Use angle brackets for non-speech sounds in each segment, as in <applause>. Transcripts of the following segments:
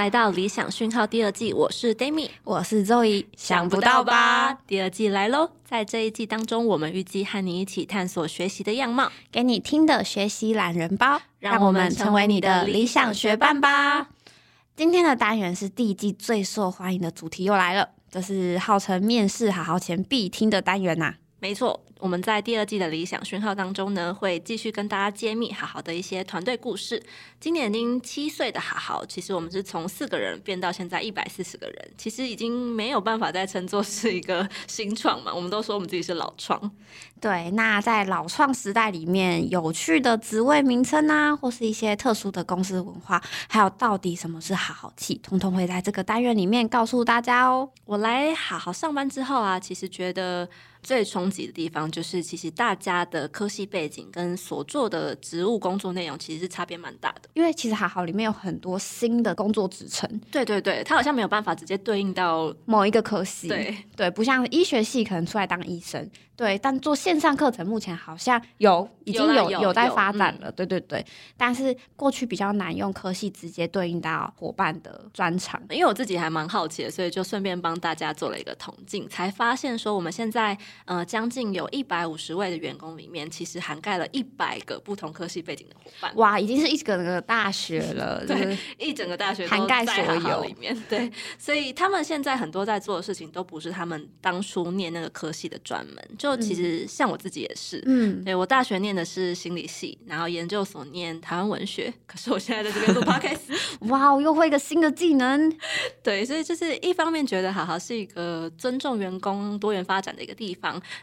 来到理想讯号第二季，我是 d a m i 我是周怡。想不到吧？第二季来喽！在这一季当中，我们预计和你一起探索学习的样貌，给你听的学习懒人包，让我们成为你的理想学伴吧。今天的单元是第一季最受欢迎的主题又来了，这是号称面试好好前必听的单元呐。没错。我们在第二季的理想讯号当中呢，会继续跟大家揭秘好好的一些团队故事。今年已经七岁的好好，其实我们是从四个人变到现在一百四十个人，其实已经没有办法再称作是一个新创嘛。我们都说我们自己是老创。对，那在老创时代里面，有趣的职位名称啊，或是一些特殊的公司文化，还有到底什么是好好气，通通会在这个单元里面告诉大家哦。我来好好上班之后啊，其实觉得最冲击的地方。就是其实大家的科系背景跟所做的职务工作内容其实是差别蛮大的，因为其实还好里面有很多新的工作职称，对对对，它好像没有办法直接对应到某一个科系，对对，不像医学系可能出来当医生。对，但做线上课程目前好像有已经有有在发展了，对对对。但是过去比较难用科系直接对应到伙伴的专长，因为我自己还蛮好奇的，所以就顺便帮大家做了一个统计，才发现说我们现在呃将近有一百五十位的员工里面，其实涵盖了一百个不同科系背景的伙伴。哇，已经是一整个大学 <laughs> 了，对，一整个大学涵盖所有里面。对，所以他们现在很多在做的事情都不是他们当初念那个科系的专门，就其实像。我自己也是，嗯，对我大学念的是心理系，然后研究所念台湾文学，可是我现在在这边做 podcast，<laughs> 哇，又会一个新的技能，<laughs> 对，所以就是一方面觉得好好是一个尊重员工多元发展的一个地方，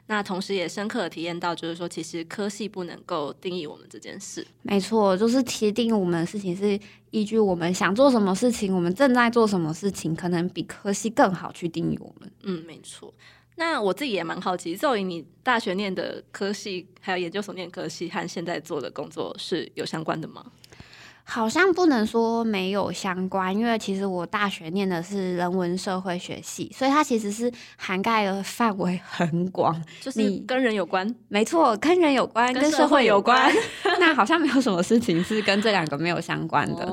那同时也深刻的体验到，就是说其实科系不能够定义我们这件事，没错，就是其实定义我们的事情是依据我们想做什么事情，我们正在做什么事情，可能比科系更好去定义我们，嗯，没错。那我自己也蛮好奇，作为你大学念的科系，还有研究所念科系，和现在做的工作是有相关的吗？好像不能说没有相关，因为其实我大学念的是人文社会学系，所以它其实是涵盖的范围 <laughs> 很广，<laughs> 就是跟人有关。没错，跟人有关，跟社会有关。<laughs> 那好像没有什么事情是跟这两个没有相关的。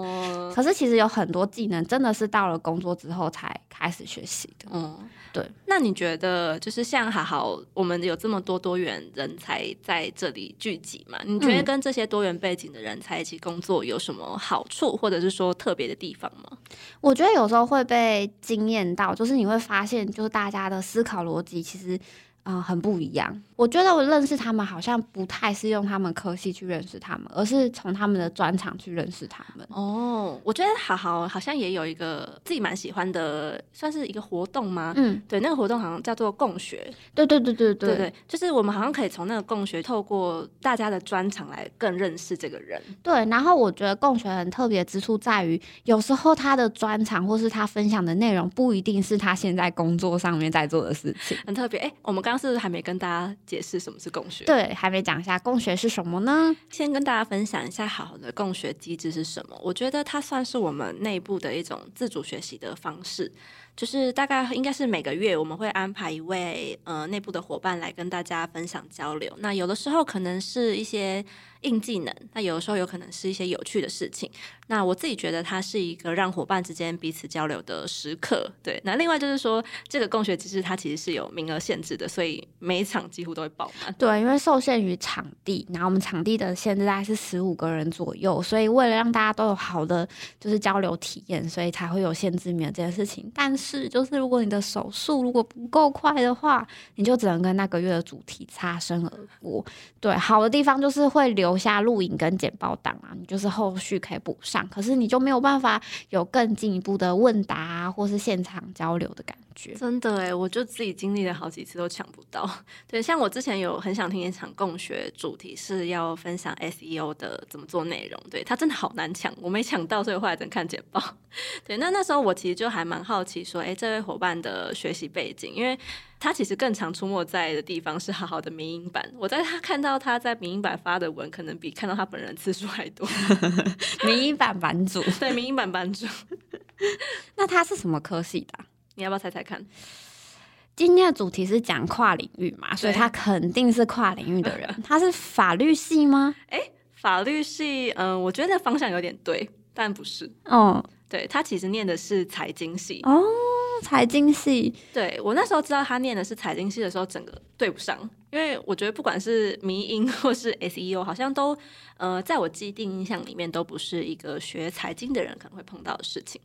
可是其实有很多技能真的是到了工作之后才开始学习的。嗯。对，那你觉得就是像好好，我们有这么多多元人才在这里聚集嘛？你觉得跟这些多元背景的人才一起工作有什么好处，或者是说特别的地方吗？我觉得有时候会被惊艳到，就是你会发现，就是大家的思考逻辑其实。啊，很不一样。我觉得我认识他们好像不太是用他们科系去认识他们，而是从他们的专长去认识他们。哦，我觉得好好好像也有一个自己蛮喜欢的，算是一个活动吗？嗯，对，那个活动好像叫做共学。对对对对对对，就是我们好像可以从那个共学，透过大家的专长来更认识这个人。对，然后我觉得共学很特别之处在于，有时候他的专长或是他分享的内容不一定是他现在工作上面在做的事情，很特别。哎，我们刚。是还没跟大家解释什么是共学，对，还没讲一下共学是什么呢？先跟大家分享一下好的共学机制是什么。我觉得它算是我们内部的一种自主学习的方式。就是大概应该是每个月我们会安排一位呃内部的伙伴来跟大家分享交流。那有的时候可能是一些硬技能，那有的时候有可能是一些有趣的事情。那我自己觉得它是一个让伙伴之间彼此交流的时刻。对，那另外就是说这个共学机制它其实是有名额限制的，所以每一场几乎都会爆满。对，因为受限于场地，然后我们场地的限制大概是十五个人左右，所以为了让大家都有好的就是交流体验，所以才会有限制名额这件事情。但是，就是如果你的手速如果不够快的话，你就只能跟那个月的主题擦身而过。对，好的地方就是会留下录影跟简报档啊，你就是后续可以补上。可是你就没有办法有更进一步的问答或是现场交流的感觉。真的哎，我就自己经历了好几次都抢不到。对，像我之前有很想听一场共学，主题是要分享 SEO 的怎么做内容。对，他真的好难抢，我没抢到，所以后来等看简报。<laughs> 对，那那时候我其实就还蛮好奇。说，哎，这位伙伴的学习背景，因为他其实更常出没在的地方是好好的民营版。我在他看到他在民营版发的文，可能比看到他本人次数还多。<laughs> 民营版版主，对，民营版版主。<laughs> 那他是什么科系的？你要不要猜猜看？今天的主题是讲跨领域嘛，所以他肯定是跨领域的人。<laughs> 他是法律系吗？哎，法律系，嗯，我觉得方向有点对。但不是。哦，对他其实念的是财经系。哦，财经系，对我那时候知道他念的是财经系的时候，整个对不上，因为我觉得不管是迷音 <laughs> 或是 SEO，好像都呃，在我既定印象里面都不是一个学财经的人可能会碰到的事情。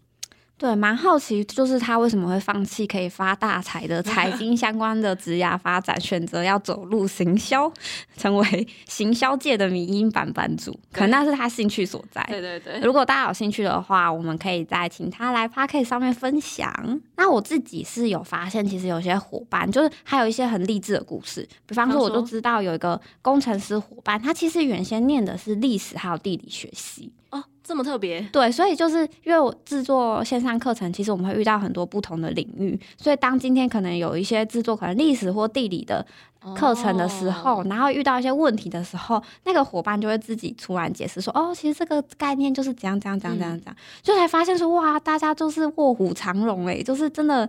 对，蛮好奇，就是他为什么会放弃可以发大财的财 <laughs> 经相关的职涯发展，选择要走入行销，成为行销界的迷音版版主，可能那是他兴趣所在。对对对，如果大家有兴趣的话，我们可以再请他来 p a r k 上面分享。那我自己是有发现，其实有些伙伴就是还有一些很励志的故事，比方说，我就知道有一个工程师伙伴，他其实原先念的是历史还有地理学系哦。这么特别，对，所以就是因为我制作线上课程，其实我们会遇到很多不同的领域，所以当今天可能有一些制作可能历史或地理的课程的时候，然后遇到一些问题的时候，那个伙伴就会自己突然解释说，哦，其实这个概念就是怎样怎样怎样怎样怎样，就才发现说，哇，大家就是卧虎藏龙诶，就是真的，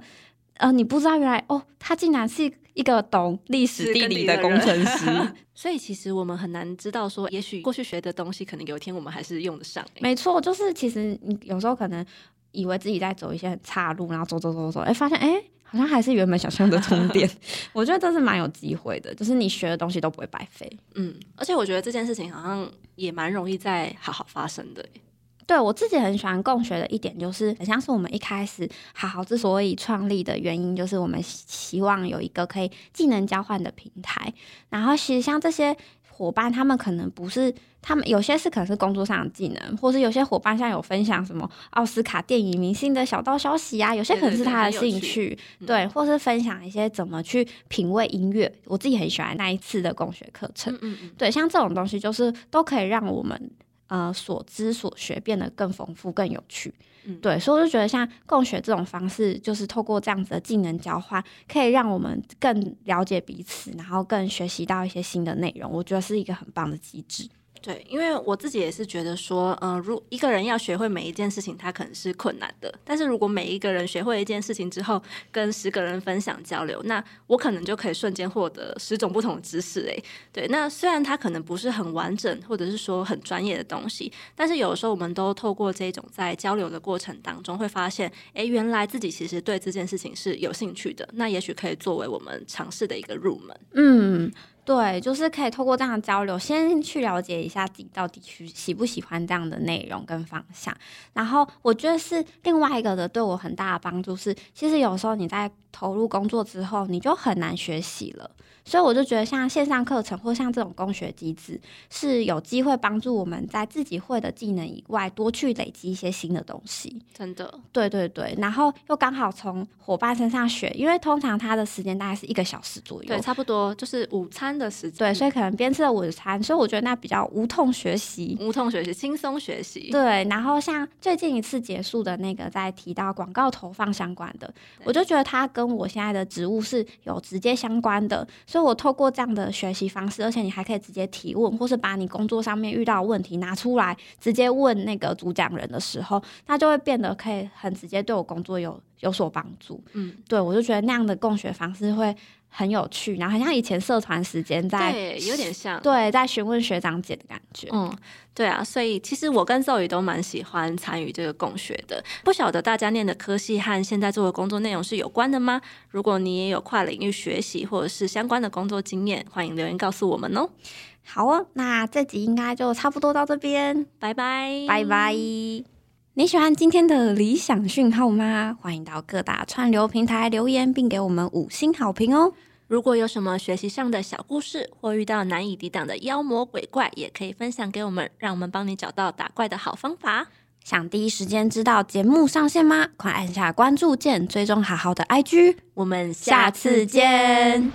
呃，你不知道原来哦，他竟然是。一个懂历史地理的工程师 <laughs> <laughs> 所以其实我们很难知道说，也许过去学的东西，可能有一天我们还是用得上。没错，就是其实你有时候可能以为自己在走一些很岔路，然后走走走走，哎，发现哎，好像还是原本想象的充电。<laughs> 我觉得这是蛮有机会的，就是你学的东西都不会白费。嗯，而且我觉得这件事情好像也蛮容易再好好发生的。对我自己很喜欢共学的一点，就是很像是我们一开始好好之所以创立的原因，就是我们希望有一个可以技能交换的平台。然后其实像这些伙伴，他们可能不是他们有些是可能是工作上的技能，或是有些伙伴像有分享什么奥斯卡电影明星的小道消息啊，有些可能是他的兴趣，对，或是分享一些怎么去品味音乐。我自己很喜欢那一次的共学课程，嗯嗯，对，像这种东西就是都可以让我们。呃，所知所学变得更丰富、更有趣，对，所以我就觉得像共学这种方式，就是透过这样子的技能交换，可以让我们更了解彼此，然后更学习到一些新的内容，我觉得是一个很棒的机制。对，因为我自己也是觉得说，嗯，如一个人要学会每一件事情，他可能是困难的。但是如果每一个人学会一件事情之后，跟十个人分享交流，那我可能就可以瞬间获得十种不同的知识。诶，对，那虽然它可能不是很完整，或者是说很专业的东西，但是有时候我们都透过这种在交流的过程当中，会发现，哎，原来自己其实对这件事情是有兴趣的。那也许可以作为我们尝试的一个入门。嗯。对，就是可以透过这样的交流，先去了解一下自己到底去喜不喜欢这样的内容跟方向。然后我觉得是另外一个的对我很大的帮助是，其实有时候你在投入工作之后，你就很难学习了。所以我就觉得，像线上课程或像这种工学机制，是有机会帮助我们在自己会的技能以外，多去累积一些新的东西。真的，对对对。然后又刚好从伙伴身上学，因为通常他的时间大概是一个小时左右，对，差不多就是午餐的时间。对，所以可能边吃了午餐，所以我觉得那比较无痛学习，无痛学习，轻松学习。对。然后像最近一次结束的那个，在提到广告投放相关的，我就觉得它跟我现在的职务是有直接相关的。所以，我透过这样的学习方式，而且你还可以直接提问，或是把你工作上面遇到的问题拿出来，直接问那个主讲人的时候，那就会变得可以很直接对我工作有有所帮助。嗯，对我就觉得那样的共学方式会。很有趣，然后很像以前社团时间在，对，有点像，对，在询问学长姐的感觉。嗯，对啊，所以其实我跟赵宇都蛮喜欢参与这个共学的。不晓得大家念的科系和现在做的工作内容是有关的吗？如果你也有跨领域学习或者是相关的工作经验，欢迎留言告诉我们哦。好哦，那这集应该就差不多到这边，拜拜，拜拜。你喜欢今天的理想讯号吗？欢迎到各大串流平台留言，并给我们五星好评哦！如果有什么学习上的小故事，或遇到难以抵挡的妖魔鬼怪，也可以分享给我们，让我们帮你找到打怪的好方法。想第一时间知道节目上线吗？快按下关注键，追踪好好的 IG。我们下次见。